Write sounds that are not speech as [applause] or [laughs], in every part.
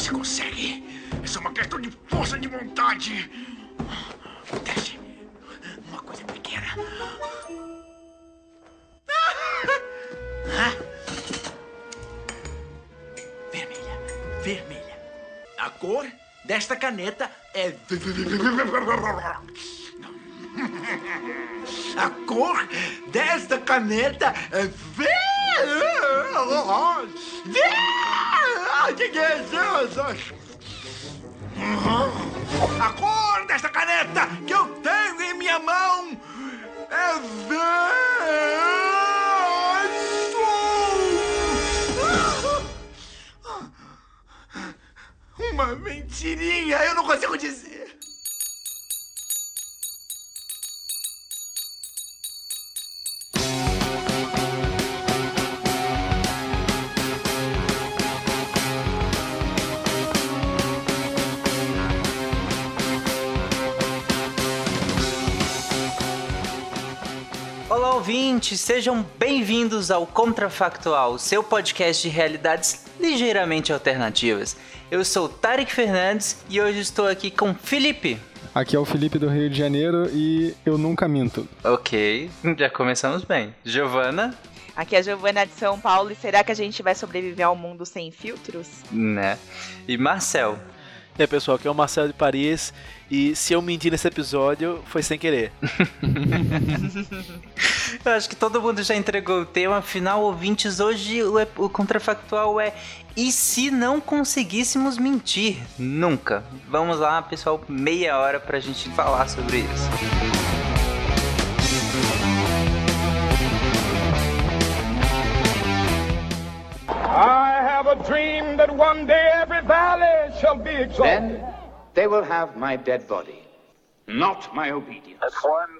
Você consegue. É só uma questão de força de vontade. Desce. Uma coisa pequena. Vermelha. Vermelha. A cor desta caneta é. [laughs] A cor desta caneta é verde. Que é isso? A cor desta caneta que eu tenho em minha mão é verde. Uma mentirinha, eu não consigo dizer. Ouvintes, sejam bem-vindos ao Contrafactual, seu podcast de realidades ligeiramente alternativas. Eu sou Tarek Fernandes e hoje estou aqui com Felipe. Aqui é o Felipe do Rio de Janeiro e eu nunca minto. Ok, [laughs] já começamos bem. Giovana. Aqui é a Giovana de São Paulo e será que a gente vai sobreviver ao mundo sem filtros? Né? E Marcel. E aí, pessoal, aqui é o Marcelo de Paris e se eu mentir nesse episódio, foi sem querer. [laughs] eu acho que todo mundo já entregou o tema, afinal, ouvintes, hoje o, o contrafactual é e se não conseguíssemos mentir? Nunca. Vamos lá, pessoal, meia hora pra gente falar sobre isso. I have a dream that one day every valley shall be exalted. Then they will have my dead body, not my obedience. That's one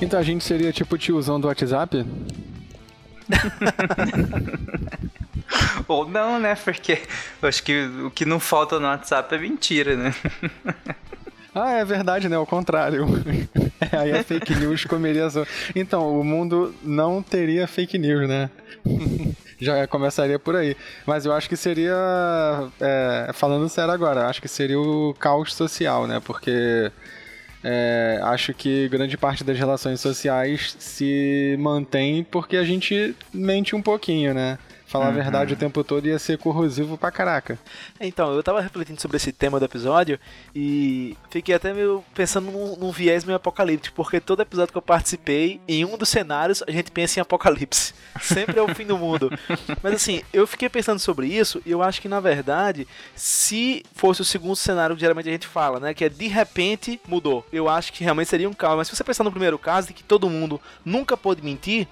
Então a gente seria tipo o tiozão do WhatsApp? [laughs] Ou não, né? Porque eu acho que o que não falta no WhatsApp é mentira, né? [laughs] Ah, é verdade, né? Ao contrário. [laughs] Aí a fake news comeria as... Então, o mundo não teria fake news, né? Já começaria por aí. Mas eu acho que seria. É, falando sério agora, acho que seria o caos social, né? Porque é, acho que grande parte das relações sociais se mantém porque a gente mente um pouquinho, né? Falar uhum. a verdade o tempo todo ia ser corrosivo pra caraca. Então, eu tava refletindo sobre esse tema do episódio e fiquei até meio pensando num, num viés meio apocalíptico, porque todo episódio que eu participei, em um dos cenários, a gente pensa em apocalipse. [laughs] Sempre é o fim do mundo. Mas assim, eu fiquei pensando sobre isso e eu acho que na verdade, se fosse o segundo cenário que geralmente a gente fala, né, que é de repente mudou, eu acho que realmente seria um caos. Mas se você pensar no primeiro caso, de que todo mundo nunca pôde mentir,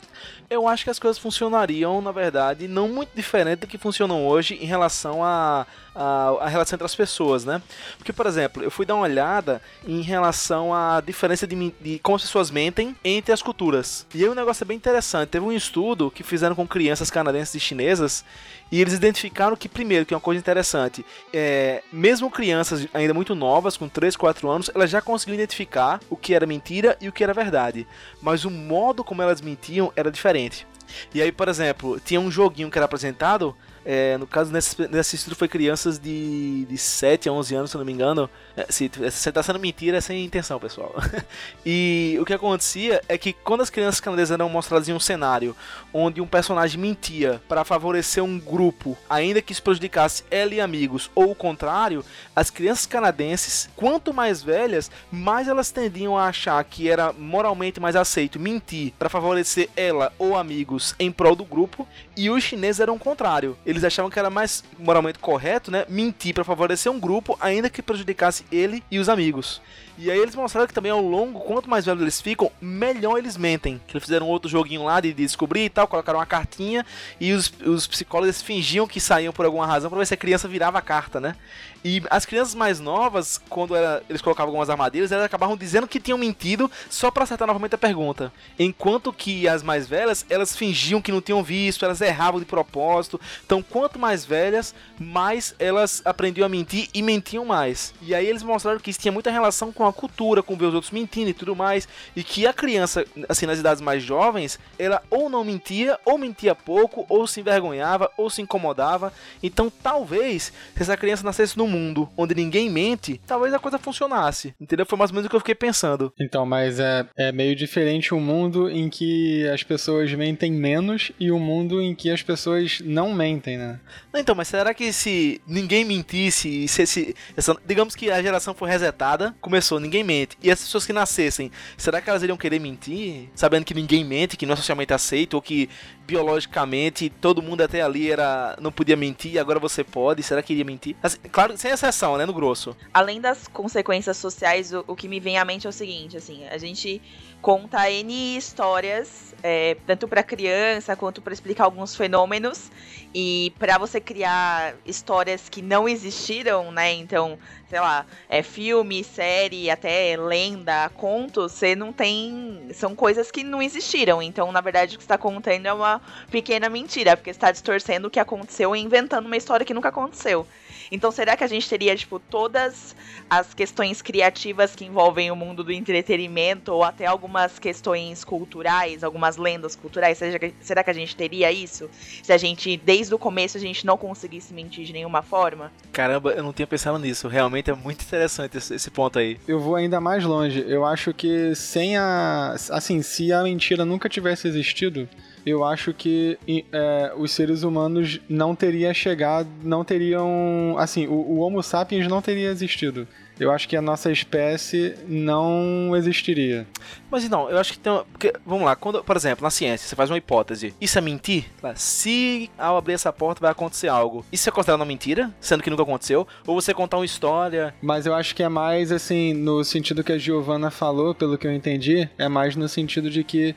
eu acho que as coisas funcionariam, na verdade, não muito diferente do que funcionam hoje em relação a, a, a, relação entre as pessoas, né? Porque, por exemplo, eu fui dar uma olhada em relação à diferença de, de como as pessoas mentem entre as culturas. E aí o um negócio é bem interessante. Teve um estudo que fizeram com crianças canadenses e chinesas e eles identificaram que, primeiro, que é uma coisa interessante, é, mesmo crianças ainda muito novas, com 3, 4 anos, elas já conseguiam identificar o que era mentira e o que era verdade. Mas o modo como elas mentiam era diferente. E aí, por exemplo, tinha um joguinho que era apresentado é, no caso, nesse, nesse estudo foi crianças de, de 7 a 11 anos, se não me engano. É, se você tá sendo mentira, é sem intenção, pessoal. [laughs] e o que acontecia é que quando as crianças canadenses eram mostradas em um cenário onde um personagem mentia para favorecer um grupo, ainda que isso prejudicasse ela e amigos, ou o contrário, as crianças canadenses, quanto mais velhas, mais elas tendiam a achar que era moralmente mais aceito mentir para favorecer ela ou amigos amigos em prol do grupo e os chineses eram o contrário. Eles achavam que era mais moralmente correto, né, mentir para favorecer um grupo, ainda que prejudicasse ele e os amigos. E aí eles mostraram que também ao longo, quanto mais velhos eles ficam, melhor eles mentem. Que eles fizeram outro joguinho lá de descobrir e tal, colocaram uma cartinha e os, os psicólogos fingiam que saíam por alguma razão para ver se a criança virava a carta, né? E as crianças mais novas, quando era, eles colocavam algumas armadilhas, elas acabavam dizendo que tinham mentido só para acertar novamente a pergunta. Enquanto que as mais velhas, elas fingiam que não tinham visto, elas erravam de propósito. Então, quanto mais velhas, mais elas aprendiam a mentir e mentiam mais. E aí eles mostraram que isso tinha muita relação com a cultura, com ver os outros mentindo e tudo mais. E que a criança, assim, nas idades mais jovens, ela ou não mentia, ou mentia pouco, ou se envergonhava, ou se incomodava. Então, talvez, se essa criança nascesse num mundo onde ninguém mente, talvez a coisa funcionasse. Entendeu? Foi mais ou menos o que eu fiquei pensando. Então, mas é, é meio diferente um mundo em que as pessoas mentem menos e um mundo em que as pessoas não mentem, né? Então, mas será que se ninguém mentisse, se esse, essa, digamos que a geração foi resetada, começou, ninguém mente, e as pessoas que nascessem, será que elas iriam querer mentir, sabendo que ninguém mente, que não é socialmente aceito, ou que biologicamente todo mundo até ali era não podia mentir, agora você pode, será que iria mentir? Assim, claro, sem exceção, né, no grosso. Além das consequências sociais, o, o que me vem à mente é o seguinte, assim, a gente conta N histórias, é, tanto para criança quanto para explicar alguns fenômenos. E para você criar histórias que não existiram, né? Então, sei lá, é filme, série, até lenda, contos, você não tem. São coisas que não existiram. Então, na verdade, o que está contando é uma pequena mentira, porque você está distorcendo o que aconteceu e inventando uma história que nunca aconteceu. Então, será que a gente teria, tipo, todas as questões criativas que envolvem o mundo do entretenimento, ou até algumas questões culturais, algumas lendas culturais? será que a gente teria isso? Se a gente, desde o começo, a gente não conseguisse mentir de nenhuma forma? Caramba, eu não tinha pensado nisso. Realmente é muito interessante esse, esse ponto aí. Eu vou ainda mais longe. Eu acho que sem a. Assim, se a mentira nunca tivesse existido eu acho que é, os seres humanos não teriam chegado, não teriam. Assim, o, o, Homo sapiens não teria existido. Eu acho que a nossa espécie não existiria. Mas não, eu acho que tem. Porque, vamos lá, quando, por exemplo, na ciência, você faz uma hipótese. Isso é mentir? Se ao abrir essa porta vai acontecer algo. Isso é considerado uma mentira? Sendo que nunca aconteceu? Ou você contar uma história? Mas eu acho que é mais assim, no sentido que a Giovanna falou, pelo que eu entendi, é mais no sentido de que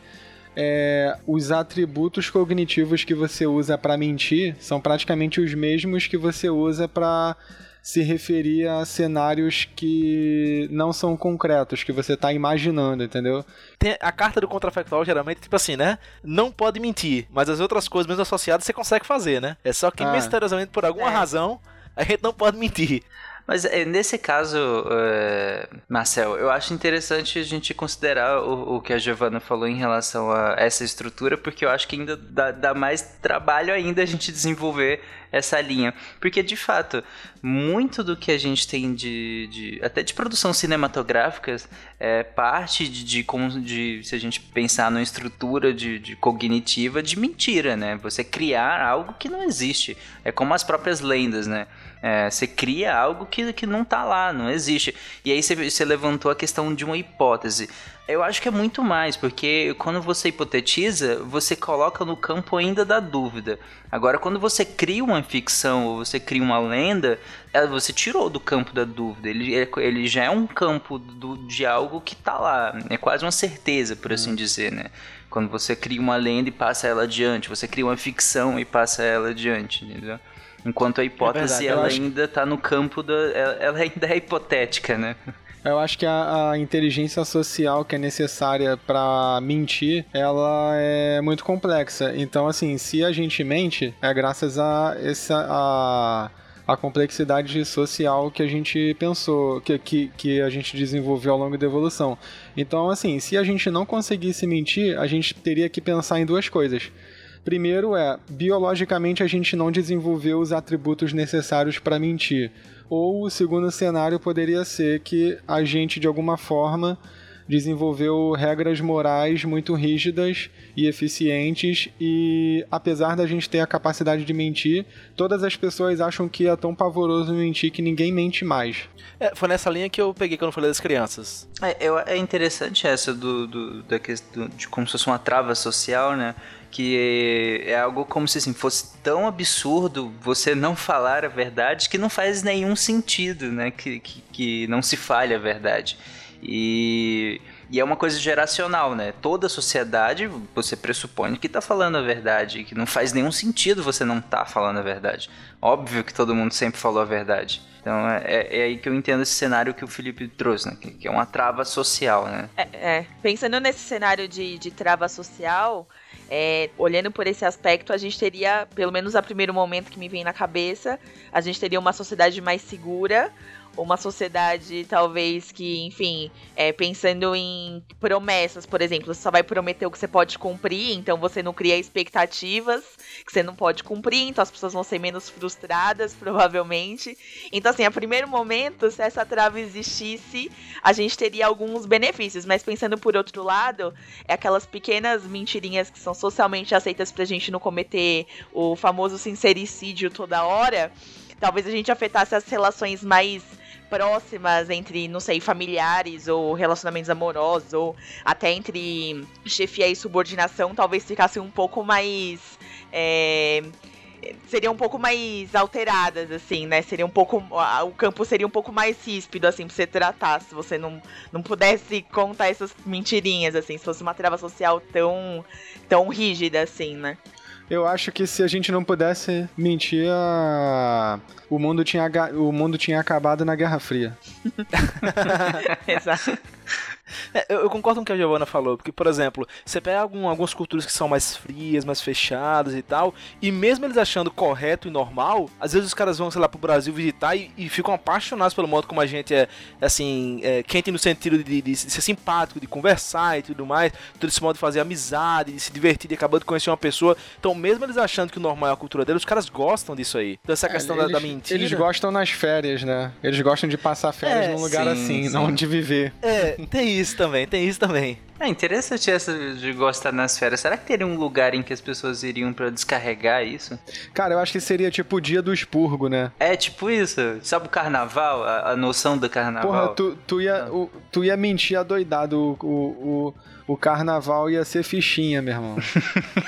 é, os atributos cognitivos que você usa para mentir são praticamente os mesmos que você usa para se referir a cenários que não são concretos, que você está imaginando, entendeu? Tem a carta do contrafactual geralmente tipo assim, né? Não pode mentir, mas as outras coisas mesmo associadas você consegue fazer, né? É só que ah. misteriosamente por alguma é. razão a gente não pode mentir. Mas é, nesse caso, uh, Marcel, eu acho interessante a gente considerar o, o, que a Giovanna falou em relação a essa estrutura, porque eu acho que ainda dá, dá mais trabalho ainda a gente desenvolver essa linha. Porque, de fato, muito do que a gente tem de. de até de produção cinematográfica é parte de, de, de, se a gente pensar numa estrutura de, de cognitiva de mentira, né? Você criar algo que não existe. É como as próprias lendas, né? É, você cria algo que, que não está lá, não existe. E aí você, você levantou a questão de uma hipótese. Eu acho que é muito mais, porque quando você hipotetiza, você coloca no campo ainda da dúvida. Agora, quando você cria uma ficção ou você cria uma lenda, é, você tirou do campo da dúvida. Ele, é, ele já é um campo do, de algo que está lá. É quase uma certeza, por assim hum. dizer, né? Quando você cria uma lenda e passa ela adiante, você cria uma ficção e passa ela adiante, entendeu? Enquanto a hipótese é ela ainda está no campo da. Ela ainda é hipotética, né? [laughs] Eu acho que a, a, inteligência social que é necessária para mentir, ela é muito complexa. Então, assim, se a gente mente, é graças a essa a, a complexidade social que a gente pensou, que, que, que a gente desenvolveu ao longo da evolução. Então, assim, se a gente não conseguisse mentir, a gente teria que pensar em duas coisas. Primeiro é, biologicamente a gente não desenvolveu os atributos necessários para mentir. Ou o segundo cenário poderia ser que a gente, de alguma forma, desenvolveu regras morais muito rígidas e eficientes e apesar da gente ter a capacidade de mentir, todas as pessoas acham que é tão pavoroso mentir que ninguém mente mais. É, foi nessa linha que eu peguei quando eu falei das crianças. É, eu- é interessante essa do, do- da questão de como se fosse uma trava social, né? Que é algo como se assim, fosse tão absurdo você não falar a verdade que não faz nenhum sentido, né? Que, que, que não se fale a verdade. E, e é uma coisa geracional, né? Toda sociedade você pressupõe que tá falando a verdade, que não faz nenhum sentido você não tá falando a verdade. Óbvio que todo mundo sempre falou a verdade. Então é, é- é aí que eu entendo esse cenário que o Felipe trouxe, né? Que, que é uma trava social, né? É, é. Pensando nesse cenário de, de trava social, é, olhando por esse aspecto, a gente teria, pelo menos a primeiro momento que me vem na cabeça, a gente teria uma sociedade mais segura, uma sociedade talvez que, enfim, é, pensando em promessas, por exemplo, você só vai prometer o que você pode cumprir, então você não cria expectativas que você não pode cumprir, então as pessoas vão ser menos frustradas, [laughs] provavelmente. Então, assim, a primeiro momento, se essa trava existisse, a gente teria alguns benefícios, mas pensando por outro lado, é aquelas pequenas mentirinhas que são socialmente aceitas pra gente não cometer o famoso sincericídio toda hora. Talvez a gente afetasse as relações mais próximas entre, não sei, familiares ou relacionamentos amorosos ou até entre chefia e subordinação, talvez ficasse um pouco mais é, seriam um pouco mais alteradas, assim, né? Seria um pouco. O campo seria um pouco mais ríspido, assim, pra você tratar, se você não, não pudesse contar essas mentirinhas, assim, se fosse uma trava social tão, tão rígida, assim, né? Eu acho que se a gente não pudesse mentir, a- o, mundo tinha, o mundo tinha acabado na Guerra Fria. [laughs] [laughs] Exato. É, eu, eu concordo com o que a Giovanna falou, porque, por exemplo, você pega algum- algumas culturas que são mais frias, mais fechadas e tal, e mesmo eles achando correto e normal, às vezes os caras vão, sei lá, pro Brasil visitar e, e ficam apaixonados pelo modo como a gente é, assim, é, quente no sentido de, de ser simpático, de conversar e tudo mais, todo esse modo de fazer amizade, de se divertir, de acabar de conhecer uma pessoa. Então, mesmo eles achando que o normal é a cultura deles, os caras gostam disso aí. Então, essa questão da, eles, da mentira. Eles gostam nas férias, né? Eles gostam de passar férias É, num lugar sim, assim, sim. não de viver. É, tem isso também, tem isso também. É interessante essa de gostar nas férias. Será que teria um lugar em que as pessoas iriam pra descarregar isso? Cara, eu acho que seria tipo o dia do expurgo, né? É tipo isso. Sabe o carnaval? A, a noção do carnaval? Porra, tu, tu, ia, o- tu ia mentir adoidado. O, o, o, o carnaval ia ser fichinha, meu irmão.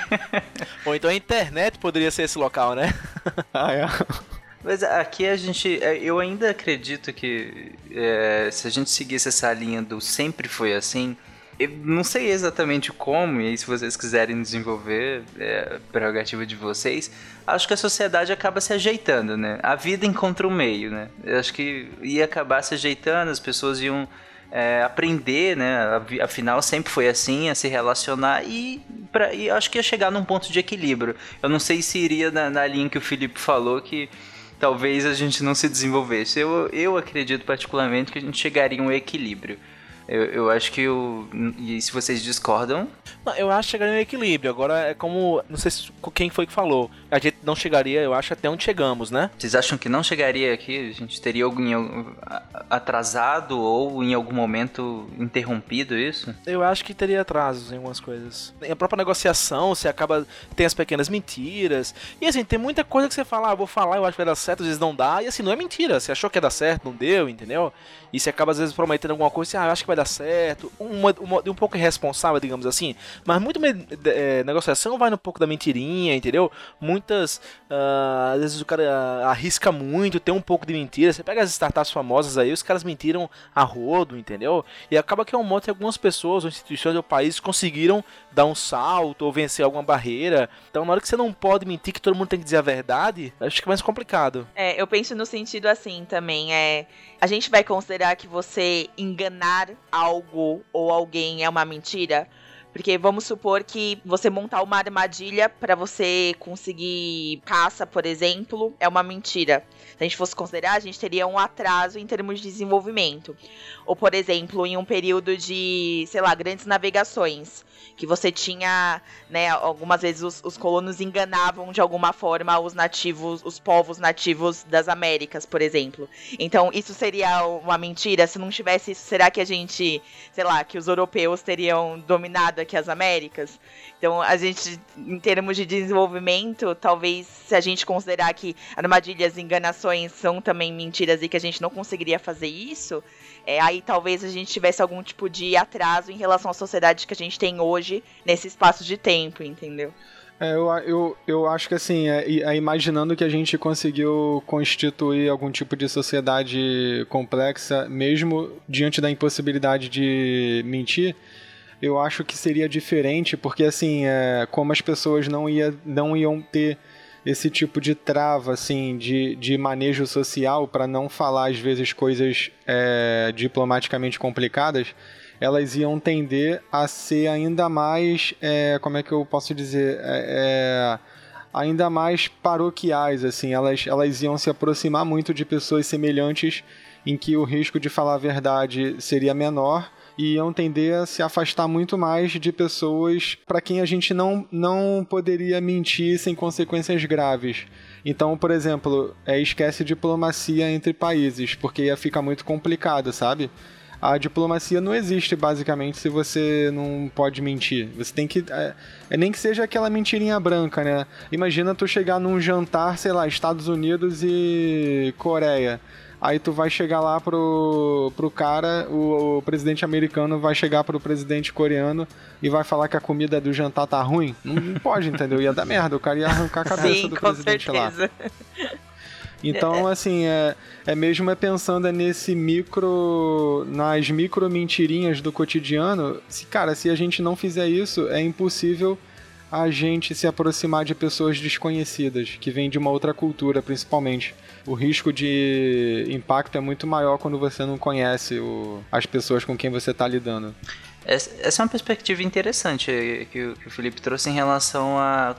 [laughs] Ou então a internet poderia ser esse local, né? [laughs] ah, é. Mas aqui a gente. é, Eu ainda acredito que é, se a gente seguisse essa linha do sempre foi assim. Eu não sei exatamente como, e aí se vocês quiserem desenvolver, é prerrogativa de vocês. Acho que a sociedade acaba se ajeitando, né? A vida encontra um meio, né? Eu acho que ia acabar se ajeitando, as pessoas iam é, aprender, né? Afinal, sempre foi assim, a se relacionar e, pra, e acho que ia chegar num ponto de equilíbrio. Eu não sei se iria na, na linha que o Felipe falou, que talvez a gente não se desenvolvesse. Eu, eu acredito particularmente que a gente chegaria a um equilíbrio. Eu, eu acho que o. E se vocês discordam, Não, eu acho que chegaria no equilíbrio. Agora é como. Não sei se, quem foi que falou. A gente não chegaria, eu acho, até onde chegamos, né? vocês acham que não chegaria aqui? A gente teria algum atrasado ou em algum momento interrompido isso? Eu acho que teria atrasos em algumas coisas. Em a própria negociação, você acaba. Tem as pequenas mentiras. E assim, tem muita coisa que você fala, ah, vou falar, eu acho que vai dar certo, às vezes não dá. E assim, não é mentira. Você achou que ia dar certo, não deu, entendeu? E você acaba às vezes prometendo alguma coisa, assim, ah, eu acho que vai dar certo. Uma, uma, um pouco irresponsável, digamos assim. Mas muito é, negociação vai no pouco da mentirinha, entendeu? Muitas. ah, às vezes o cara arrisca muito, tem um pouco de mentira. Você pega as startups famosas aí, os caras mentiram a rodo, entendeu? E acaba que é um modo que algumas pessoas, ou instituições ou países conseguiram dar um salto ou vencer alguma barreira. Então, na hora que você não pode mentir, que todo mundo tem que dizer a verdade, acho que é mais complicado. É, eu penso no sentido assim também, é... A gente vai considerar que você enganar algo ou alguém é uma mentira? Porque vamos supor que você montar uma armadilha pra você conseguir caça, por exemplo, é uma mentira. Se a gente fosse considerar, a gente teria um atraso em termos de desenvolvimento. Ou, por exemplo, em um período de, sei lá, grandes navegações. Que você tinha, né, algumas vezes os, os colonos enganavam de alguma forma os nativos, os povos nativos das Américas, por exemplo. Então, isso seria uma mentira? Se não tivesse isso, será que a gente, sei lá, que os europeus teriam dominado aqui as Américas? Então, a gente, em termos de desenvolvimento, talvez se a gente considerar que armadilhas e enganações são também mentiras e que a gente não conseguiria fazer isso, é, aí talvez a gente tivesse algum tipo de atraso em relação à sociedade que a gente tem hoje nesse espaço de tempo, entendeu? É, eu, eu, eu acho que assim, é, é, imaginando que a gente conseguiu constituir algum tipo de sociedade complexa, mesmo diante da impossibilidade de mentir, eu acho que seria diferente, porque assim, é, como as pessoas não, ia, não iam ter esse tipo de trava, assim, de, de manejo social, para não falar às vezes coisas é, diplomaticamente complicadas, elas iam tender a ser ainda mais, é, como é que eu posso dizer, é, é ainda mais paroquiais, assim, elas, elas iam se aproximar muito de pessoas semelhantes em que o risco de falar a verdade seria menor e iam tender a se afastar muito mais de pessoas para quem a gente não, não poderia mentir sem consequências graves. Então, por exemplo, é, esquece diplomacia entre países, porque ia ficar muito complicado, sabe? A diplomacia não existe, basicamente, se você não pode mentir. Você tem que. É, é, nem que seja aquela mentirinha branca, né? Imagina tu chegar num jantar, sei lá, Estados Unidos e Coreia. Aí tu vai chegar lá pro, pro cara, o, o, presidente americano vai chegar pro presidente coreano e vai falar que a comida do jantar tá ruim. Não, não pode, entendeu? Ia dar merda, o cara ia arrancar a cabeça Sim, do com presidente certeza. lá. Então, assim, é, é mesmo é pensando nesse micro. nas micro mentirinhas do cotidiano. Se, cara, se a gente não fizer isso, é impossível a gente se aproximar de pessoas desconhecidas, que vêm de uma outra cultura, principalmente o risco de impacto é muito maior quando você não conhece o, as pessoas com quem você está lidando. Essa é uma perspectiva interessante que o, Felipe trouxe em relação a,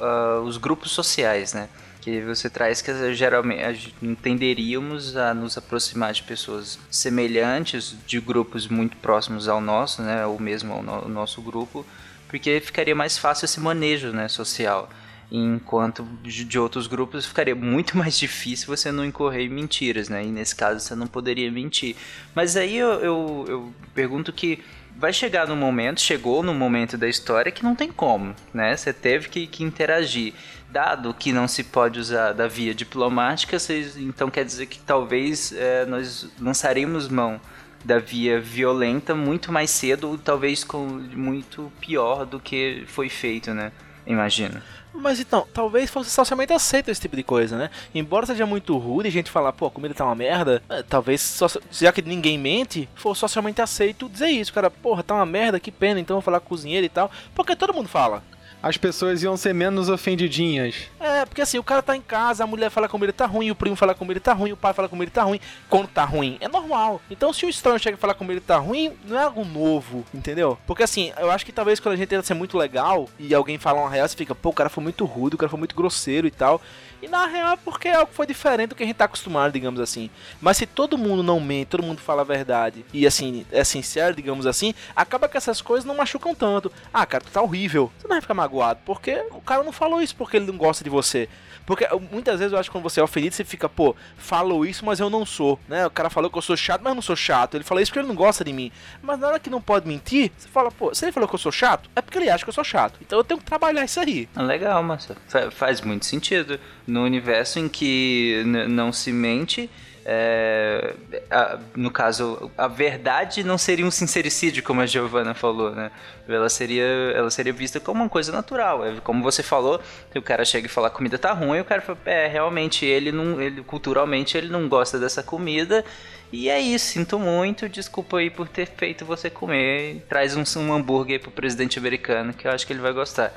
a os grupos sociais, né? Que você traz que geralmente tenderíamos a nos aproximar de pessoas semelhantes, de grupos muito próximos ao nosso, né, ou mesmo ao no, nosso grupo, porque ficaria mais fácil esse manejo, né, social enquanto de outros grupos ficaria muito [laughs] mais difícil você não incorrer em mentiras, né? E nesse caso você não poderia mentir. Mas aí eu, eu, eu pergunto que vai chegar no momento, chegou no momento da história que não tem como, né? Você teve que, que interagir. Dado que não se pode usar da via diplomática, vocês, então quer dizer que talvez é, nós lançaremos mão da via violenta muito mais cedo, ou talvez com muito pior do que foi feito, né? Imagina. Mas então, talvez fosse socialmente aceito esse tipo de coisa, né? Embora seja muito rude a gente falar, pô, a comida tá uma merda, é, talvez, já que ninguém mente, for socialmente aceito dizer isso, cara, porra, tá uma merda, que pena, então vou falar com o cozinheiro e tal, porque todo mundo fala as pessoas iam ser menos ofendidinhas. É, porque assim, o cara tá em casa, a mulher fala como ele tá ruim, o primo fala como ele tá ruim, o pai fala como ele tá ruim. Quando tá ruim, é normal. Então, se o estranho chega e falar como ele tá ruim, não é algo novo, entendeu? Porque assim, eu acho que talvez quando a gente tenta ser muito legal e alguém fala uma real, você fica, pô, o cara foi muito rude, o cara foi muito grosseiro e tal. E na real é porque é algo que foi diferente do que a gente tá acostumado, digamos assim. Mas se todo mundo não mente, todo mundo fala a verdade e assim, é sincero, digamos assim, acaba que essas coisas não machucam tanto. Ah, cara, tu tá horrível. Você não vai ficar magoado, porque o cara não falou isso porque ele não gosta de você. Porque muitas vezes eu acho que quando você é ofendido, você fica, pô, falou isso, mas eu não sou, né? O cara falou que eu sou chato, mas eu não sou chato. Ele falou isso porque ele não gosta de mim. Mas na hora que não pode mentir, você fala, pô, se ele falou que eu sou chato, é porque ele acha que eu sou chato. Então eu tenho que trabalhar isso aí. Ah, legal, mas faz muito sentido. No universo em que não se mente, é, a, no caso, a verdade não seria um sincericídio, como a Giovanna falou, né? Ela seria, ela seria vista como uma coisa natural. É, como você falou, o cara chega e fala a comida tá ruim, o cara fala, é, realmente, ele não, ele, culturalmente ele não gosta dessa comida e é isso, sinto muito, desculpa aí por ter feito você comer. Traz um, um hambúrguer aí pro presidente americano, que eu acho que ele vai gostar.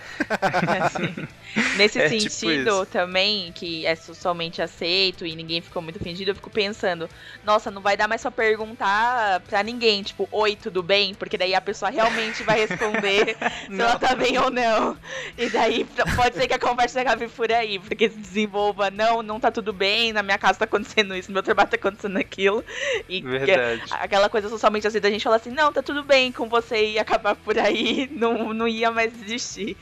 Assim, [laughs] nesse [laughs] é tipo sentido tipo também, que é socialmente aceito e ninguém ficou muito ofendido, eu fico pensando, nossa, não vai dar mais pra perguntar pra ninguém, tipo, oi, tudo bem? Porque daí a pessoa realmente vai responder [laughs] se ela tá bem ou não. E daí pode ser que a conversa acabe por aí, porque se desenvolva, não, não tá tudo bem, na minha casa tá acontecendo isso, no meu trabalho tá acontecendo aquilo. [laughs] E que- Verdade. aquela coisa socialmente assim da gente falar assim, não, tá tudo bem com você ir acabar por aí, [laughs] não, não ia mais existir.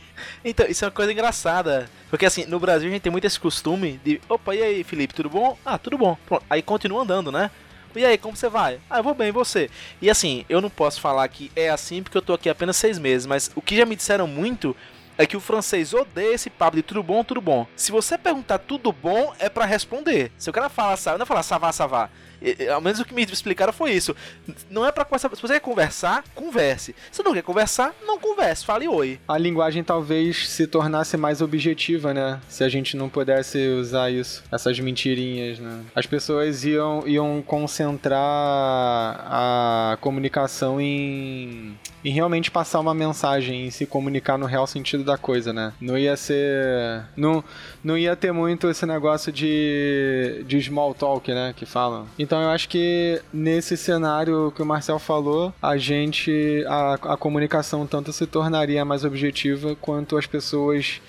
Então, isso é uma coisa engraçada. Porque assim, no Brasil a gente tem muito esse costume de. Opa, e aí, Felipe, tudo bom? Ah, tudo bom. Pronto. Aí continua andando, né? E aí, como você vai? Ah, eu vou bem, e você? E assim, eu não posso falar que é assim porque eu tô aqui apenas seis meses, mas o que já me disseram muito é que o francês odeia esse papo de tudo bom, tudo bom. Se você perguntar tudo bom, é pra responder. Se o cara fala, sa- não é falar savá, savá. Ao menos o que me explicaram foi isso. Não é pra conversar. Se você quer conversar, converse. Se não quer conversar, não converse. Fale oi. A linguagem talvez se tornasse mais objetiva, né? Se a gente não pudesse usar isso, essas mentirinhas, né? As pessoas iam, iam concentrar a comunicação em, em realmente passar uma mensagem, em se comunicar no real sentido da coisa, né? Não ia ser. Não, não ia ter muito esse negócio de, de small talk, né? Que falam. Então eu acho que nesse cenário que o Marcel falou, a gente. A, a comunicação tanto se tornaria mais objetiva quanto as pessoas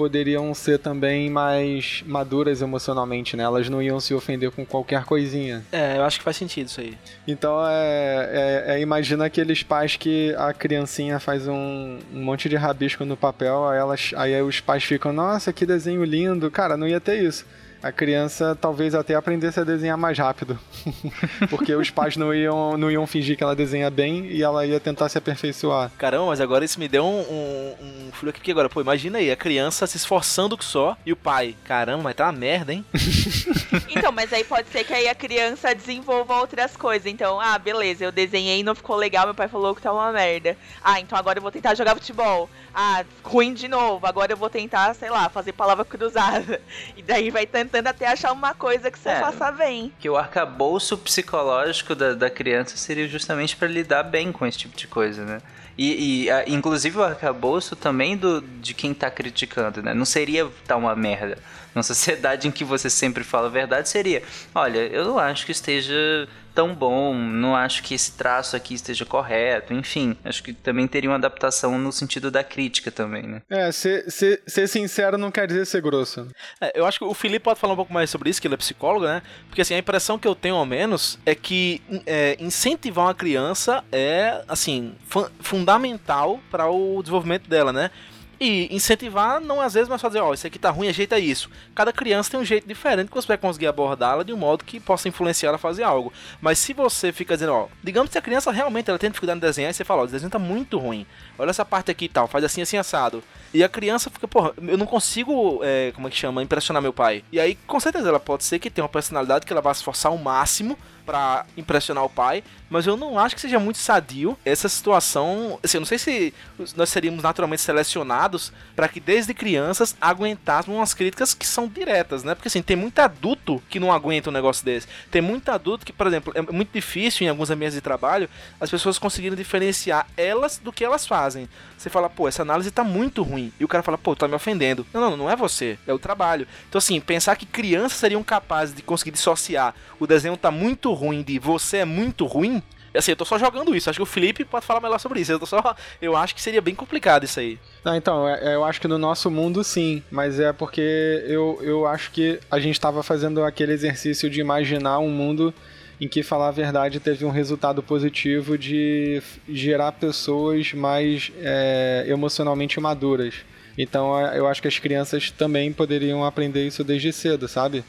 poderiam ser também mais maduras emocionalmente, né? Elas não iam se ofender com qualquer coisinha. É, eu acho que faz sentido isso aí. Então é, é, é- imagina aqueles pais que a criancinha faz um, um monte de rabisco no papel, aí, elas, aí os pais ficam, nossa, que desenho lindo. Cara, não ia ter isso. A criança talvez até aprendesse a desenhar mais rápido. [laughs] Porque os pais não iam, não iam fingir que ela desenha bem e ela ia tentar se aperfeiçoar. Caramba, mas agora isso me deu um, um, um frio aqui. Porque agora, pô, imagina aí, a criança se esforçando que só e o pai. Caramba, mas tá uma merda, hein? [laughs] Então, mas aí pode ser que aí a criança desenvolva outras coisas. Então, ah, beleza, eu desenhei e não ficou legal, meu pai falou que tá uma merda. Ah, então agora eu vou tentar jogar futebol. Ah, ruim de novo. Agora eu vou tentar, sei lá, fazer palavra cruzada. [laughs] E daí vai tentando até achar uma coisa que você É. faça bem. Que o arcabouço psicológico da, da criança seria justamente para lidar bem com esse tipo de coisa, né? E, e, a- inclusive o arcabouço também do, de quem tá criticando, né? Não seria tá uma merda. Numa sociedade em que você sempre fala a verdade, seria: olha, eu não acho que esteja tão bom, não acho que esse traço aqui esteja correto, enfim. Acho que também teria uma adaptação no sentido da crítica também, né? É, ser, ser, ser sincero não quer dizer ser grosso. É, eu acho que o Felipe pode falar um pouco mais sobre isso, que ele é psicólogo, né? Porque assim, a impressão que eu tenho ao menos é que é, incentivar uma criança é, assim, fu- fundamental para o desenvolvimento dela, né? E incentivar não às vezes, mas fazer, ó, isso aqui tá ruim, ajeita isso. Cada criança tem um jeito diferente que você vai conseguir abordá-la de um modo que possa influenciar ela a fazer algo. Mas se você fica dizendo, ó, digamos que a criança realmente ela tem dificuldade em desenhar, e você fala, ó, o desenho tá muito ruim. Olha essa parte aqui e tal, faz assim, assim, assado. E a criança fica, porra, eu não consigo, é, como é que chama, impressionar meu pai. E aí, com certeza, ela pode ser que tenha uma personalidade que ela vai se esforçar ao máximo pra impressionar o pai, mas eu não acho que seja muito sadio essa situação. Assim, eu não sei se nós seríamos naturalmente selecionados para que desde crianças aguentássemos umas críticas que são diretas, né? Porque assim, tem muito adulto que não aguenta um negócio desse. Tem muito adulto que, por exemplo, é muito difícil em alguns ambientes de trabalho as pessoas conseguirem diferenciar elas do que elas fazem. Você fala, pô, essa análise tá muito ruim. E o cara fala, pô, tá me ofendendo. Não, não, não é você, é o trabalho. Então, assim, pensar que crianças seriam capazes de conseguir dissociar o desenho tá muito ruim de você é muito ruim. Assim, eu tô só jogando isso. Acho que o Felipe pode falar melhor sobre isso. Eu tô só. Eu acho que seria bem complicado isso aí. Então, é- é, eu acho que no nosso mundo sim, mas é porque eu, eu acho que a gente estava fazendo aquele exercício de imaginar um mundo em que falar a verdade teve um resultado positivo de gerar pessoas mais é, emocionalmente maduras. Então é, eu acho que as crianças também poderiam aprender isso desde cedo, sabe?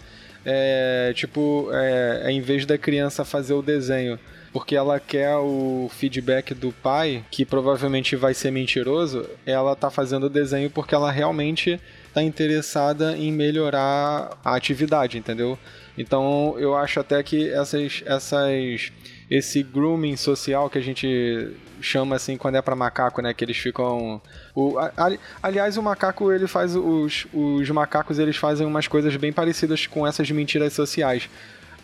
É, tipo, é, é, em vez da criança fazer o desenho porque ela quer o feedback do pai, que provavelmente vai ser mentiroso, ela tá fazendo o desenho porque ela realmente tá interessada em melhorar a atividade, entendeu? Então eu acho até que essas, essas esse grooming social que a gente chama assim quando é para macaco, né, que eles ficam o, ali- aliás, o macaco ele faz os, os macacos eles fazem umas coisas bem parecidas com essas mentiras sociais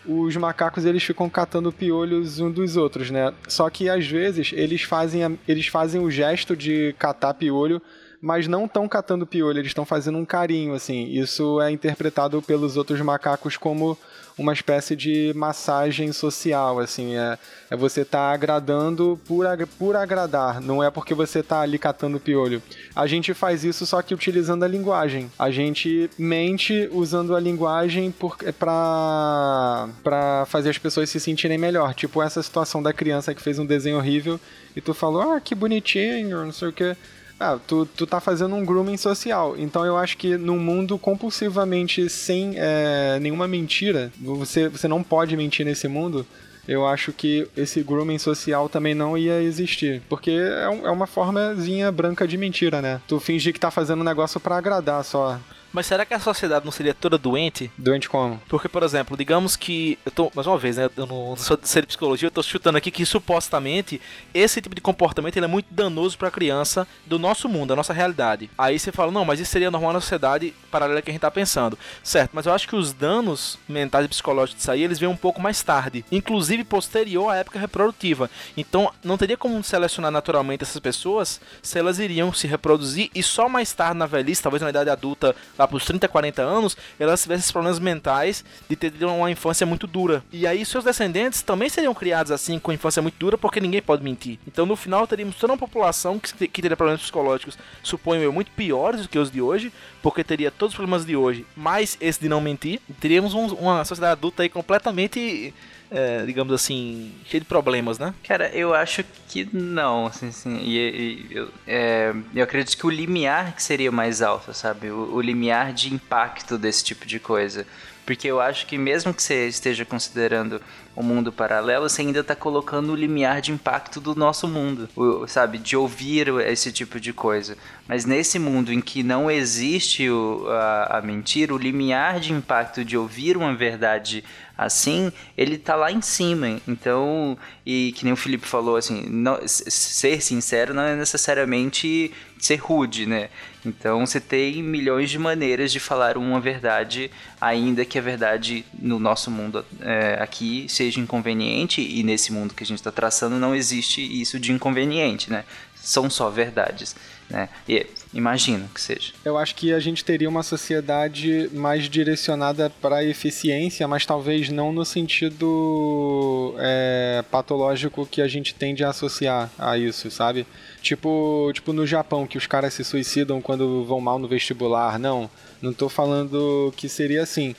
os macacos eles ficam catando piolhos um dos outros, né? Só que às vezes eles fazem, eles fazem o gesto de catar piolho, mas não estão catando piolho, eles estão fazendo um carinho, assim. Isso é interpretado pelos outros macacos como uma espécie de massagem social, assim, é, é você tá agradando por, por agradar, não é porque você tá ali catando piolho. A gente faz isso só que utilizando a linguagem. A gente mente usando a linguagem para para fazer as pessoas se sentirem melhor. Tipo essa situação da criança que fez um desenho horrível e tu falou, ah, que bonitinho, não sei o que. Ah, tu, tu tá fazendo um grooming social. Então eu acho que num mundo compulsivamente sem é, nenhuma mentira, você, você não pode mentir nesse mundo. Eu acho que esse grooming social também não ia existir. Porque é, um, é uma formazinha branca de mentira, né? Tu fingir que tá fazendo um negócio para agradar só. Mas será que a sociedade não seria toda doente? Doente como? Porque, por exemplo, digamos que. Eu tô, mais uma vez, né? Eu não sou de ser de psicologia, eu tô chutando aqui que supostamente esse tipo de comportamento ele é muito danoso pra criança do nosso mundo, da nossa realidade. Aí você fala, não, mas isso seria normal na sociedade paralela que a gente tá pensando. Certo, mas eu acho que os danos mentais e psicológicos disso aí, eles vêm um pouco mais tarde. Inclusive posterior à época reprodutiva. Então, não teria como selecionar naturalmente essas pessoas se elas iriam se reproduzir e só mais tarde na velhice, talvez na idade adulta, lá pros 30, 40 anos, elas tivessem problemas mentais de ter uma infância muito dura. E aí seus descendentes também seriam criados assim, com infância muito dura, porque ninguém pode mentir. Então no final teríamos toda uma população que, que teria problemas psicológicos, suponho eu, muito piores do que os de hoje, porque teria todos os problemas de hoje, mais esse de não mentir. Teríamos um, uma sociedade adulta aí completamente é, digamos assim, cheio de problemas, né? Cara, eu acho que não, assim, assim e, e eu, é, eu acredito que o limiar que seria mais alto, sabe? O, o limiar de impacto desse tipo de coisa. Porque eu acho que mesmo que você esteja considerando o mundo paralelo, você ainda está colocando o limiar de impacto do nosso mundo, sabe? De ouvir esse tipo de coisa. Mas nesse mundo em que não existe o, a, a mentira, o limiar de impacto de ouvir uma verdade assim, ele tá lá em cima. Então, e que nem o Felipe falou, assim, não, ser sincero não é necessariamente ser rude, né? Então você tem milhões de maneiras de falar uma verdade, ainda que a verdade no nosso mundo é, aqui seja inconveniente, e nesse mundo que a gente está traçando não existe isso de inconveniente, né? São só verdades né? E imagino que seja. Eu acho que a gente teria uma sociedade mais direcionada para eficiência, mas talvez não no sentido é, patológico que a gente tende a associar a isso, sabe? Tipo, tipo no Japão, que os caras se suicidam quando vão mal no vestibular. Não, não tô falando que seria assim.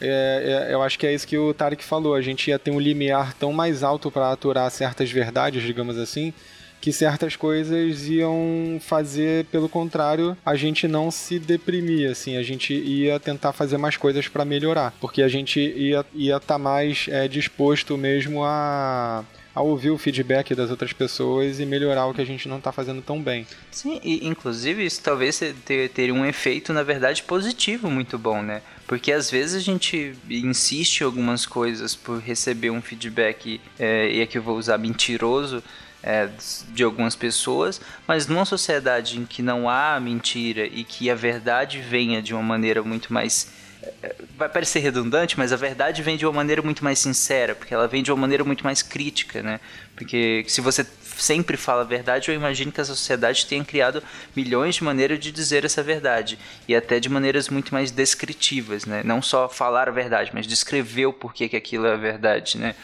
É, é, eu acho que é isso que o Tarek falou. A gente ia ter um limiar tão mais alto para aturar certas verdades, digamos assim, que certas coisas iam fazer, pelo contrário, a gente não se deprimir, assim, a gente ia tentar fazer mais coisas para melhorar, porque a gente ia ia estar tá mais é, disposto mesmo a a ouvir o feedback das outras pessoas e melhorar o que a gente não está fazendo tão bem. Sim, e inclusive isso talvez teria um efeito, na verdade, positivo muito bom, né? Porque às vezes a gente insiste em algumas coisas por receber um feedback, é, e aqui eu vou usar mentiroso, é, de algumas pessoas, mas numa sociedade em que não há mentira e que a verdade venha de uma maneira muito mais vai parecer redundante, mas a verdade vem de uma maneira muito mais sincera, porque ela vem de uma maneira muito mais crítica, né? Porque se você sempre fala a verdade, eu imagino que a sociedade tenha criado milhões de maneiras de dizer essa verdade e até de maneiras muito mais descritivas, né? Não só falar a verdade, mas descrever o porquê que aquilo é a verdade, né?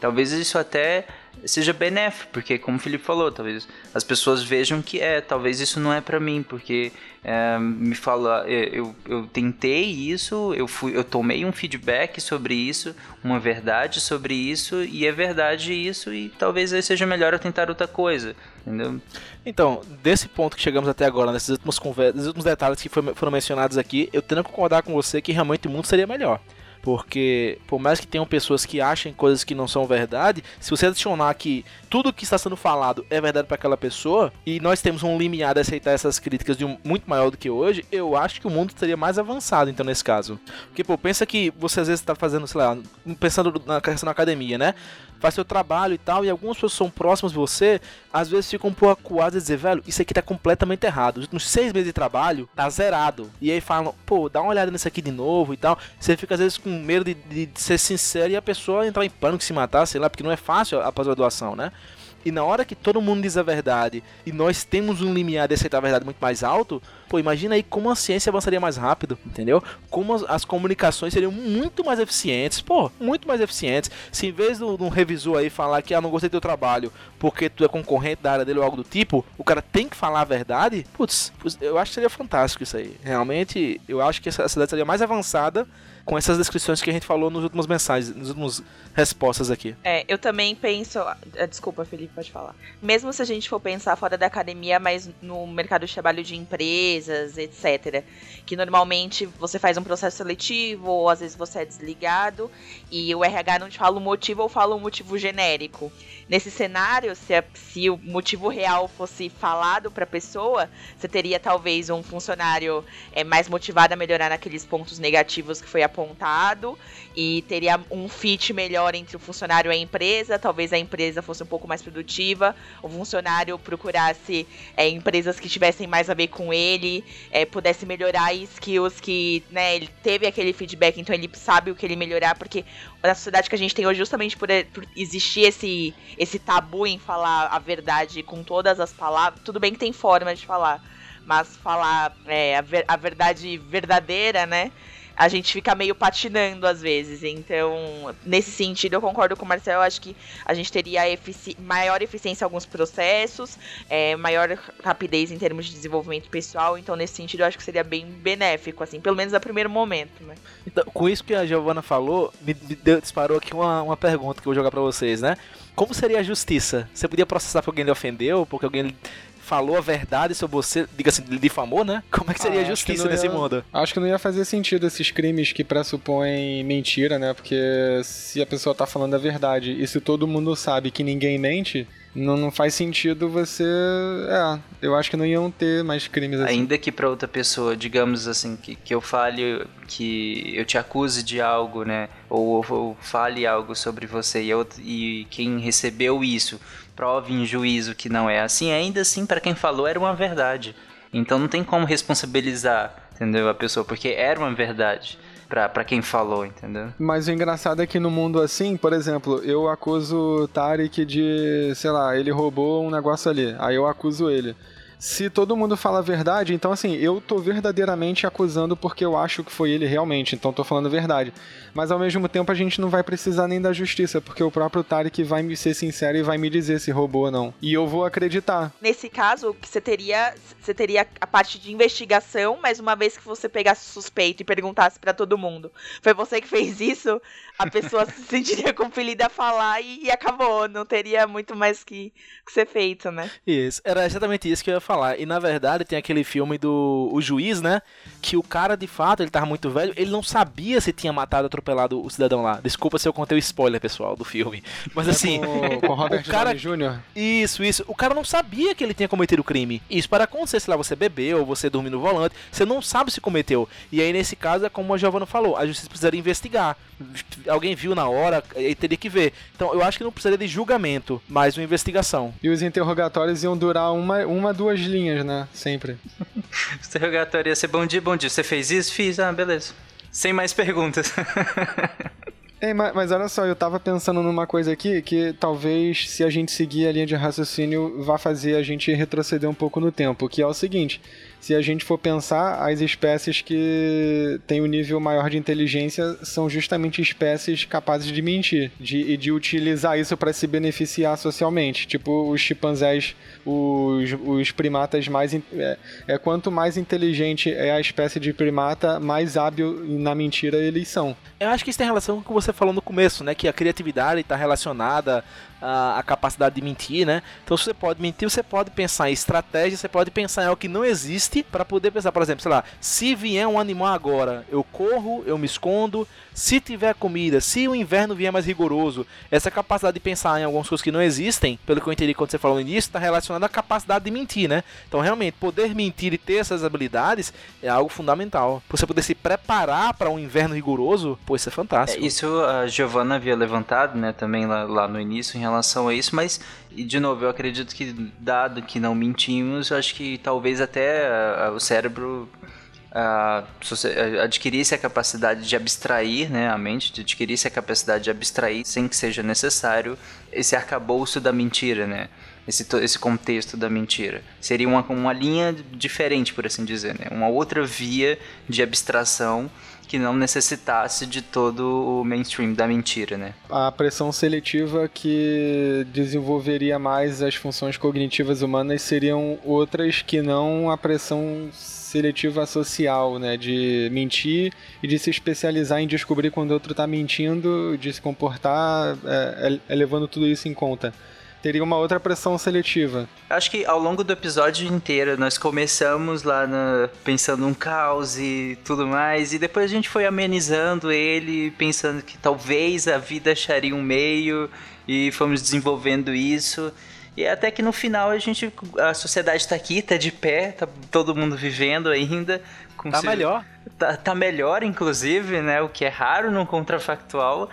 Talvez isso até seja benéfico, porque como o Felipe falou, talvez as pessoas vejam que é, talvez isso não é para mim, porque é, me fala, é, eu, eu tentei isso, eu fui, eu tomei um feedback sobre isso, uma verdade sobre isso e é verdade isso e talvez seja melhor eu tentar outra coisa, entendeu? Então, desse ponto que chegamos até agora, nesses últimos conversas, últimos detalhes que foram mencionados aqui, eu tenho que concordar com você que realmente o mundo seria melhor. Porque, por mais que tenham pessoas que achem coisas que não são verdade, se você adicionar que tudo que está sendo falado é verdade para aquela pessoa, e nós temos um limiar de aceitar essas críticas de um, muito maior do que hoje, eu acho que o mundo seria mais avançado, então, nesse caso. Porque, pô, pensa que você às vezes está fazendo, sei lá, pensando na questão da academia, né? Faz seu trabalho e tal, e algumas pessoas são próximas de você, às vezes ficam um pouco acuadas e dizer, velho, isso aqui tá completamente errado. Os últimos seis meses de trabalho tá zerado. E aí falam, pô, dá uma olhada nisso aqui de novo e tal. Você fica às vezes com medo de, de ser sincero e a pessoa entrar em pânico, se matar, sei lá, porque não é fácil a pós-graduação, né? E na hora que todo mundo diz a verdade e nós temos um limiar de aceitar a verdade muito mais alto, pô, imagina aí como a ciência avançaria mais rápido, entendeu? Como as, as comunicações seriam muito mais eficientes, pô, muito mais eficientes. Se em vez de um revisor aí falar que ah, não gostei do teu trabalho porque tu é concorrente da área dele ou algo do tipo, o cara tem que falar a verdade, putz, eu acho que seria fantástico isso aí. Realmente, eu acho que essa cidade seria mais avançada com essas descrições que a gente falou nos últimos mensagens, nos últimos respostas aqui. É, eu também penso. ah, Desculpa, Felipe, pode falar. Mesmo se a gente for pensar fora da academia, mas no mercado de trabalho de empresas, etc. Que normalmente você faz um processo seletivo, ou às vezes você é desligado, e o RH não te fala o motivo ou fala um motivo genérico. Nesse cenário, se, a- se o motivo real fosse falado para a pessoa, você teria talvez um funcionário é, mais motivado a melhorar naqueles pontos negativos que foi apontado e teria um fit melhor entre o funcionário e a empresa. Talvez a empresa fosse um pouco mais produtiva, o funcionário procurasse é, empresas que tivessem mais a ver com ele, é, pudesse melhorar skills que né, ele teve aquele feedback, então ele sabe o que ele melhorar, porque na sociedade que a gente tem hoje, justamente por, por existir esse, esse tabu em falar a verdade com todas as palavras, tudo bem que tem forma de falar, mas falar é, a, ver- a verdade verdadeira, né? A gente fica meio patinando às vezes. Então, nesse sentido, eu concordo com o Marcel. Eu acho que a gente teria efici- maior eficiência em alguns processos, é, maior rapidez em termos de desenvolvimento pessoal. Então, nesse sentido, eu acho que seria bem benéfico, assim, pelo menos a primeiro momento, né? Então, com isso que a Giovana falou, me, deu- disparou aqui uma, uma pergunta que eu vou jogar pra vocês, né? Como seria a justiça? Você podia processar porque alguém lhe ofendeu, porque alguém falou a verdade sobre você, diga assim, lhe difamou, né? Como é que seria Ah, justiça nesse ia- mundo? Acho que não ia fazer sentido esses crimes que pressupõem mentira, né? Porque se a pessoa tá falando a verdade e se todo mundo sabe que ninguém mente, não, não faz sentido você. É, eu acho que não iam ter mais crimes assim. Ainda que pra outra pessoa, digamos assim, que, que eu fale, que eu te acuse de algo, né? Ou, ou fale algo sobre você e, eu- e quem recebeu isso prove em juízo que não é assim, ainda assim, pra quem falou, era uma verdade. Então não tem como responsabilizar, entendeu? A pessoa, porque era uma verdade pra quem falou, entendeu? Mas o engraçado é que no mundo assim, por exemplo, eu acuso o Tarek de, sei lá, ele roubou um negócio ali. Aí eu acuso ele. Se todo mundo fala a verdade, então assim, eu tô verdadeiramente acusando porque eu acho que foi ele realmente, então tô falando a verdade. Mas ao mesmo tempo a gente não vai precisar nem da justiça, porque o próprio Tarek vai me ser sincero e vai me dizer se roubou ou não. E eu vou acreditar. Nesse caso, que você teria, você teria a parte de investigação, mas uma vez que você pegasse o suspeito e perguntasse pra todo mundo, foi você que fez isso, a pessoa [laughs] se sentiria compelida a falar e, e acabou, não teria muito mais que, que ser feito, né? Isso, era exatamente isso que eu ia falar. E na verdade tem aquele filme do o juiz, né? Que o cara de fato, ele tava muito velho, ele não sabia se tinha matado, atropelado o cidadão lá. Desculpa se eu contei o spoiler, pessoal, do filme. [laughs] Mas assim, Com, com Robert o cara Jr. Isso, isso. O cara não sabia que ele tinha cometido o crime. Isso para acontecer, sei lá, você bebeu, você dormiu no volante, você não sabe se cometeu. E aí, nesse caso, é como a Giovanna falou, a justiça precisaria investigar. Alguém viu na hora, aí teria que ver. Então, eu acho que não precisaria de julgamento, mas uma investigação. E os interrogatórios iam durar uma, uma duas linhas, né? Sempre. Interrogatório ia ser bom dia, bom dia. Você fez isso? Fiz. Ah, beleza. Sem mais perguntas. [laughs] Ei, mas, mas olha só, eu tava pensando numa coisa aqui que talvez, se a gente seguir a linha de raciocínio, vá fazer a gente retroceder um pouco no tempo, que é o seguinte. Se a gente for pensar, as espécies que têm um nível maior de inteligência são justamente espécies capazes de mentir de, e de utilizar isso para se beneficiar socialmente. Tipo os chimpanzés, os, os primatas mais. É, é quanto mais inteligente é a espécie de primata, mais hábil na mentira eles são. Eu acho que isso tem relação com o que você falou no começo, né? Que a criatividade está relacionada à, à capacidade de mentir, né? Então, se você pode mentir, você pode pensar em estratégia, você pode pensar em algo que não existe para poder pensar, por exemplo, sei lá, se vier um animal agora, eu corro, eu me escondo. Se tiver comida, se o inverno vier mais rigoroso, essa capacidade de pensar em algumas coisas que não existem, pelo que eu entendi quando você falou no início, está relacionada à capacidade de mentir, né? Então, realmente, poder mentir e ter essas habilidades é algo fundamental. Você poder se preparar para um inverno rigoroso, pô, isso é É, fantástico. Isso a Giovanna havia levantado, né, também lá, lá no início em relação a isso, mas, de novo, eu acredito que, dado que não mentimos, eu acho que talvez até ah, o cérebro uh, adquirisse a capacidade de abstrair né, a mente, de adquirisse a capacidade de abstrair sem que seja necessário esse arcabouço da mentira, né? Esse, esse contexto da mentira. Seria uma, uma linha diferente, por assim dizer, né? Uma outra via de abstração que não necessitasse de todo o mainstream da mentira, né? A pressão seletiva que desenvolveria mais as funções cognitivas humanas seriam outras que não a pressão seletiva social, né? De mentir e de se especializar em descobrir quando outro está mentindo, de se comportar, é, é, levando tudo isso em conta teria uma outra pressão seletiva. Acho que ao longo do episódio inteiro nós começamos lá na, pensando um caos e tudo mais, e depois a gente foi amenizando ele, pensando que talvez a vida acharia um meio, e fomos desenvolvendo isso. E até que no final a gente. A sociedade tá aqui, tá de pé, tá todo mundo vivendo ainda. tá melhor. Tá, tá melhor, inclusive, né? O que é raro num contrafactual.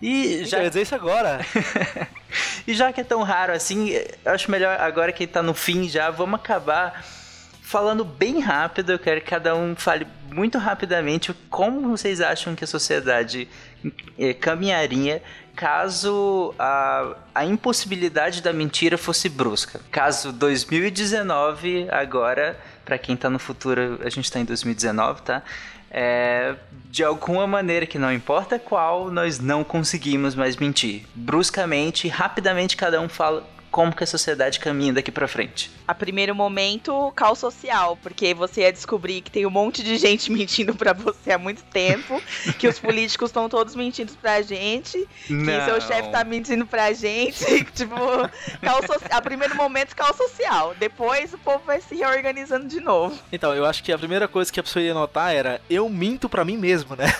E já. Quer dizer isso agora. [laughs] e já que é tão raro assim, eu acho melhor agora que tá no fim já, vamos acabar falando bem rápido. Eu quero que cada um fale muito rapidamente como vocês acham que a sociedade eh, caminharia caso a, a impossibilidade da mentira fosse brusca. Caso 2019, agora, para quem tá no futuro, a gente tá em 2019, tá? é, de alguma maneira que não importa qual, nós não conseguimos mais mentir. Bruscamente, rapidamente, cada um fala como que a sociedade caminha daqui para frente. A primeiro momento, caos social, porque você ia descobrir que tem um monte de gente [laughs] mentindo para você há muito tempo, que os políticos estão todos mentindo pra gente, Não. que seu chefe tá mentindo pra gente, [laughs] tipo, caos so... a primeiro momento caos social, depois o povo vai se reorganizando de novo. Então, eu acho que a primeira coisa que a pessoa ia notar era eu minto para mim mesmo, né?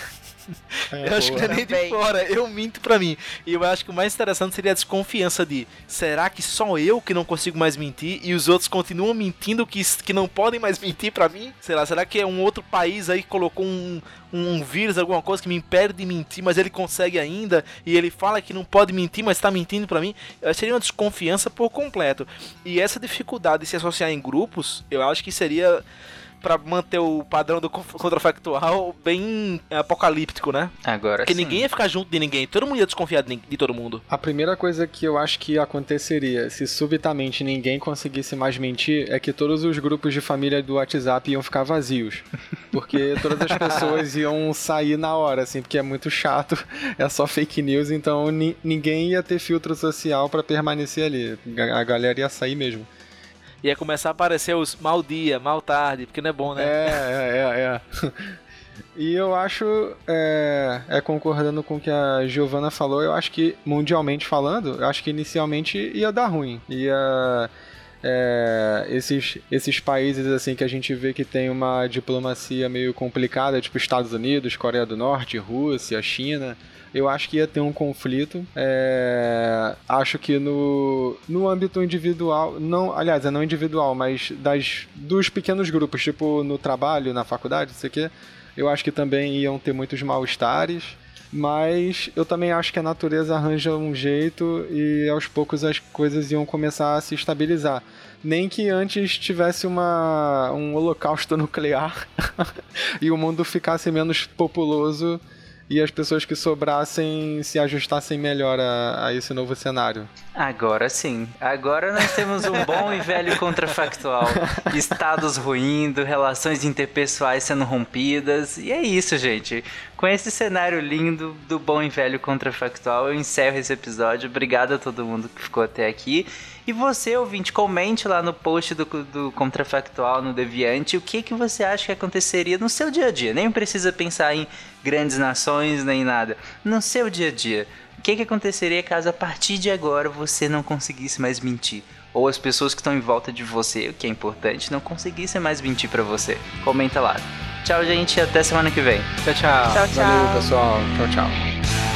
É, eu acho que não é nem de fora, eu minto pra mim. E eu acho que o mais interessante seria a desconfiança de será que só eu que não consigo mais mentir e os outros continuam mentindo que, que não podem mais mentir pra mim? Sei lá, será que é um outro país aí que colocou um, um vírus, alguma coisa que me impede de mentir, mas ele consegue ainda e ele fala que não pode mentir, mas tá mentindo pra mim? Eu seria uma desconfiança por completo. E essa dificuldade de se associar em grupos, eu acho que seria para manter o padrão do contrafactual bem apocalíptico, né? Agora Porque sim. ninguém ia ficar junto de ninguém, todo mundo ia desconfiar de, de todo mundo. A primeira coisa que eu acho que aconteceria se subitamente ninguém conseguisse mais mentir é que todos os grupos de família do WhatsApp iam ficar vazios. Porque [laughs] todas as pessoas iam sair na hora, assim, porque é muito chato, [laughs] é só fake news, então ninguém ia ter filtro social para permanecer ali. A galera ia sair mesmo ia começar a aparecer os mal dia, mal tarde, porque não é bom, né? É, é, é. é. [laughs] E eu acho, é, é, concordando com o que a Giovanna falou, eu acho que, mundialmente falando, eu acho que inicialmente ia dar ruim. Ia. É, esses, esses países assim que a gente vê que tem uma diplomacia meio complicada, tipo Estados Unidos, Coreia do Norte, Rússia, China, eu acho que ia ter um conflito. É, acho que no, no âmbito individual, não, aliás, é não individual, mas das, dos pequenos grupos, tipo no trabalho, na faculdade, não sei o quê, eu acho que também iam ter muitos mal-estares. Mas eu também acho que a natureza arranja um jeito e aos poucos as coisas iam começar a se estabilizar. Nem que antes tivesse uma, um holocausto [laughs] nuclear [laughs] e o mundo ficasse menos populoso e as pessoas que sobrassem se ajustassem melhor a, a, esse novo cenário. Agora sim. Agora nós temos um bom e velho contrafactual. [laughs] Estados ruindo, relações interpessoais sendo rompidas. E é isso, gente. Com esse cenário lindo do bom e velho contrafactual, eu encerro esse episódio. Obrigado a todo mundo que ficou até aqui. E você, ouvinte, comente lá no post do, do Contrafactual, no Deviante, o que, que você acha que aconteceria no seu dia a dia. Nem precisa pensar em grandes nações, nem nada. No seu dia a dia. O que, que aconteceria caso a partir de agora você não conseguisse mais mentir? Ou as pessoas que estão em volta de você, o que é importante, não conseguissem mais mentir para você. Comenta lá. Tchau, gente. Até semana que vem. Tchau, tchau. Tchau, tchau. Valeu, pessoal. Tchau, tchau.